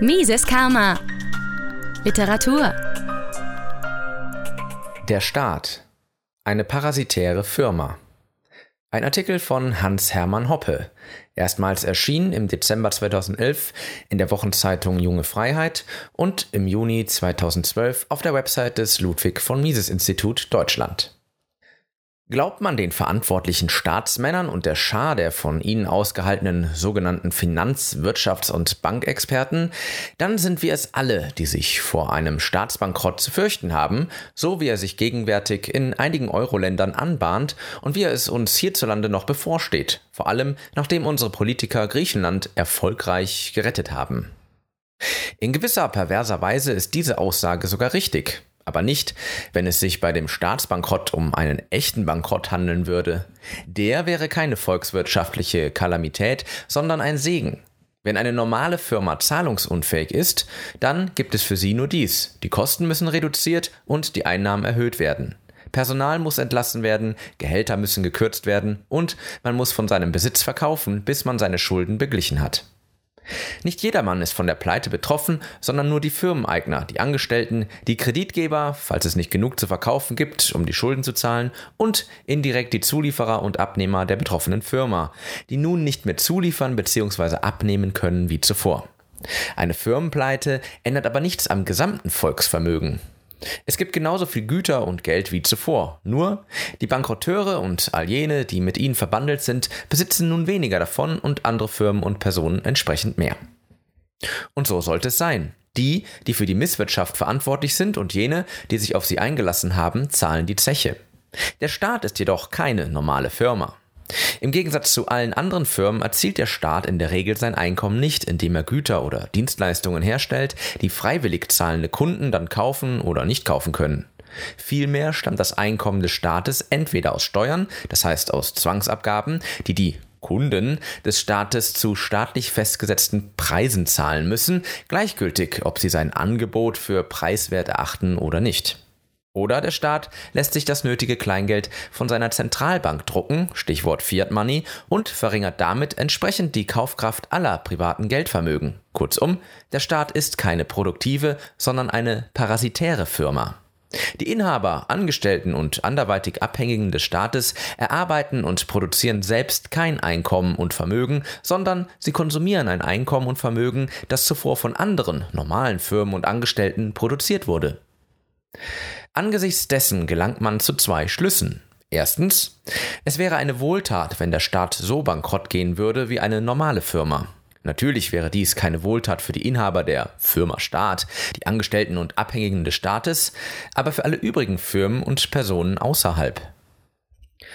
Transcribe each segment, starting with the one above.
Mises Karma. Literatur. Der Staat. Eine parasitäre Firma. Ein Artikel von Hans-Hermann Hoppe. Erstmals erschienen im Dezember 2011 in der Wochenzeitung Junge Freiheit und im Juni 2012 auf der Website des Ludwig von Mises Institut Deutschland. Glaubt man den verantwortlichen Staatsmännern und der Schar der von ihnen ausgehaltenen sogenannten Finanz-, Wirtschafts- und Bankexperten, dann sind wir es alle, die sich vor einem Staatsbankrott zu fürchten haben, so wie er sich gegenwärtig in einigen Euro-Ländern anbahnt und wie er es uns hierzulande noch bevorsteht, vor allem nachdem unsere Politiker Griechenland erfolgreich gerettet haben. In gewisser perverser Weise ist diese Aussage sogar richtig aber nicht, wenn es sich bei dem Staatsbankrott um einen echten Bankrott handeln würde. Der wäre keine volkswirtschaftliche Kalamität, sondern ein Segen. Wenn eine normale Firma zahlungsunfähig ist, dann gibt es für sie nur dies. Die Kosten müssen reduziert und die Einnahmen erhöht werden. Personal muss entlassen werden, Gehälter müssen gekürzt werden und man muss von seinem Besitz verkaufen, bis man seine Schulden beglichen hat. Nicht jedermann ist von der Pleite betroffen, sondern nur die Firmeneigner, die Angestellten, die Kreditgeber, falls es nicht genug zu verkaufen gibt, um die Schulden zu zahlen, und indirekt die Zulieferer und Abnehmer der betroffenen Firma, die nun nicht mehr zuliefern bzw. abnehmen können wie zuvor. Eine Firmenpleite ändert aber nichts am gesamten Volksvermögen. Es gibt genauso viel Güter und Geld wie zuvor. Nur die Bankrotteure und all jene, die mit ihnen verbandelt sind, besitzen nun weniger davon und andere Firmen und Personen entsprechend mehr. Und so sollte es sein. Die, die für die Misswirtschaft verantwortlich sind und jene, die sich auf sie eingelassen haben, zahlen die Zeche. Der Staat ist jedoch keine normale Firma. Im Gegensatz zu allen anderen Firmen erzielt der Staat in der Regel sein Einkommen nicht, indem er Güter oder Dienstleistungen herstellt, die freiwillig zahlende Kunden dann kaufen oder nicht kaufen können. Vielmehr stammt das Einkommen des Staates entweder aus Steuern, das heißt aus Zwangsabgaben, die die Kunden des Staates zu staatlich festgesetzten Preisen zahlen müssen, gleichgültig, ob sie sein Angebot für preiswert erachten oder nicht. Oder der Staat lässt sich das nötige Kleingeld von seiner Zentralbank drucken, Stichwort Fiat Money, und verringert damit entsprechend die Kaufkraft aller privaten Geldvermögen. Kurzum, der Staat ist keine produktive, sondern eine parasitäre Firma. Die Inhaber, Angestellten und anderweitig Abhängigen des Staates erarbeiten und produzieren selbst kein Einkommen und Vermögen, sondern sie konsumieren ein Einkommen und Vermögen, das zuvor von anderen, normalen Firmen und Angestellten produziert wurde. Angesichts dessen gelangt man zu zwei Schlüssen. Erstens, es wäre eine Wohltat, wenn der Staat so bankrott gehen würde wie eine normale Firma. Natürlich wäre dies keine Wohltat für die Inhaber der Firma Staat, die Angestellten und Abhängigen des Staates, aber für alle übrigen Firmen und Personen außerhalb.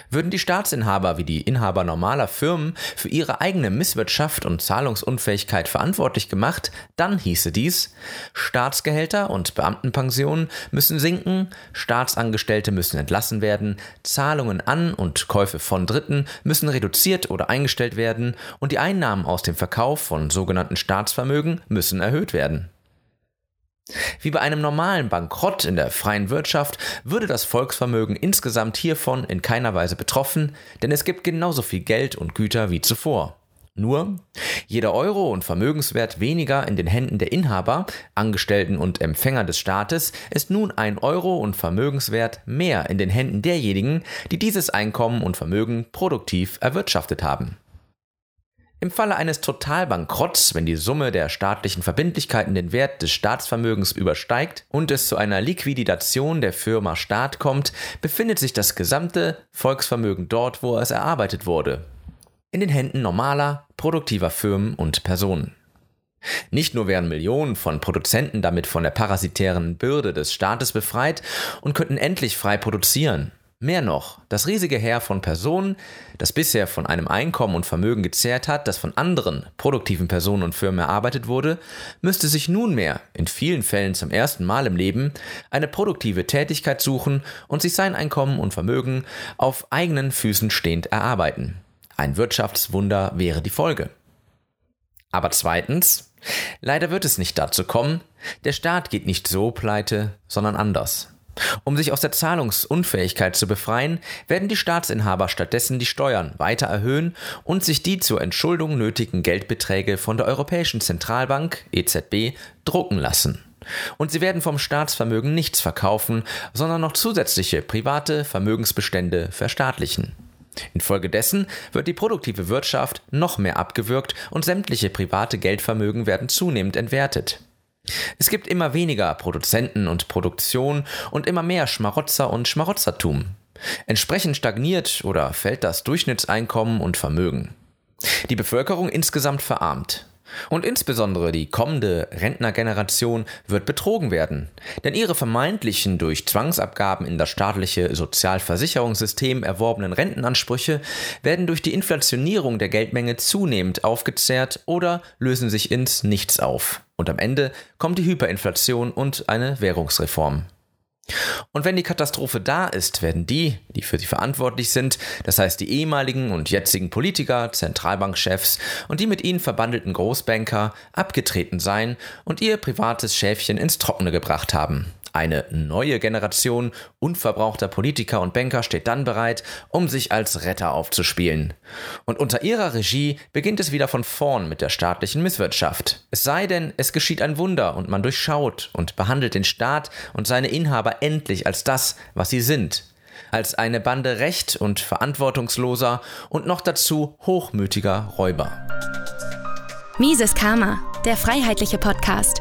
Würden die Staatsinhaber wie die Inhaber normaler Firmen für ihre eigene Misswirtschaft und Zahlungsunfähigkeit verantwortlich gemacht, dann hieße dies, Staatsgehälter und Beamtenpensionen müssen sinken, Staatsangestellte müssen entlassen werden, Zahlungen an und Käufe von Dritten müssen reduziert oder eingestellt werden und die Einnahmen aus dem Verkauf von sogenannten Staatsvermögen müssen erhöht werden. Wie bei einem normalen Bankrott in der freien Wirtschaft würde das Volksvermögen insgesamt hiervon in keiner Weise betroffen, denn es gibt genauso viel Geld und Güter wie zuvor. Nur, jeder Euro und Vermögenswert weniger in den Händen der Inhaber, Angestellten und Empfänger des Staates ist nun ein Euro und Vermögenswert mehr in den Händen derjenigen, die dieses Einkommen und Vermögen produktiv erwirtschaftet haben. Im Falle eines Totalbankrotts, wenn die Summe der staatlichen Verbindlichkeiten den Wert des Staatsvermögens übersteigt und es zu einer Liquidation der Firma Staat kommt, befindet sich das gesamte Volksvermögen dort, wo es erarbeitet wurde. In den Händen normaler, produktiver Firmen und Personen. Nicht nur wären Millionen von Produzenten damit von der parasitären Bürde des Staates befreit und könnten endlich frei produzieren. Mehr noch, das riesige Heer von Personen, das bisher von einem Einkommen und Vermögen gezehrt hat, das von anderen produktiven Personen und Firmen erarbeitet wurde, müsste sich nunmehr, in vielen Fällen zum ersten Mal im Leben, eine produktive Tätigkeit suchen und sich sein Einkommen und Vermögen auf eigenen Füßen stehend erarbeiten. Ein Wirtschaftswunder wäre die Folge. Aber zweitens, leider wird es nicht dazu kommen, der Staat geht nicht so pleite, sondern anders. Um sich aus der Zahlungsunfähigkeit zu befreien, werden die Staatsinhaber stattdessen die Steuern weiter erhöhen und sich die zur Entschuldung nötigen Geldbeträge von der Europäischen Zentralbank EZB drucken lassen. Und sie werden vom Staatsvermögen nichts verkaufen, sondern noch zusätzliche private Vermögensbestände verstaatlichen. Infolgedessen wird die produktive Wirtschaft noch mehr abgewürgt und sämtliche private Geldvermögen werden zunehmend entwertet. Es gibt immer weniger Produzenten und Produktion und immer mehr Schmarotzer und Schmarotzertum. Entsprechend stagniert oder fällt das Durchschnittseinkommen und Vermögen. Die Bevölkerung insgesamt verarmt. Und insbesondere die kommende Rentnergeneration wird betrogen werden, denn ihre vermeintlichen durch Zwangsabgaben in das staatliche Sozialversicherungssystem erworbenen Rentenansprüche werden durch die Inflationierung der Geldmenge zunehmend aufgezehrt oder lösen sich ins Nichts auf. Und am Ende kommt die Hyperinflation und eine Währungsreform. Und wenn die Katastrophe da ist, werden die, die für sie verantwortlich sind, das heißt die ehemaligen und jetzigen Politiker, Zentralbankchefs und die mit ihnen verbandelten Großbanker, abgetreten sein und ihr privates Schäfchen ins Trockene gebracht haben. Eine neue Generation unverbrauchter Politiker und Banker steht dann bereit, um sich als Retter aufzuspielen. Und unter ihrer Regie beginnt es wieder von vorn mit der staatlichen Misswirtschaft. Es sei denn, es geschieht ein Wunder und man durchschaut und behandelt den Staat und seine Inhaber endlich als das, was sie sind. Als eine Bande recht und verantwortungsloser und noch dazu hochmütiger Räuber. Mises Karma, der freiheitliche Podcast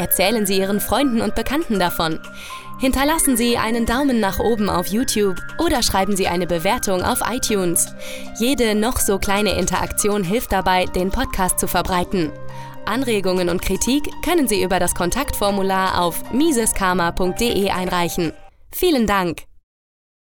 Erzählen Sie Ihren Freunden und Bekannten davon. Hinterlassen Sie einen Daumen nach oben auf YouTube oder schreiben Sie eine Bewertung auf iTunes. Jede noch so kleine Interaktion hilft dabei, den Podcast zu verbreiten. Anregungen und Kritik können Sie über das Kontaktformular auf miseskarma.de einreichen. Vielen Dank!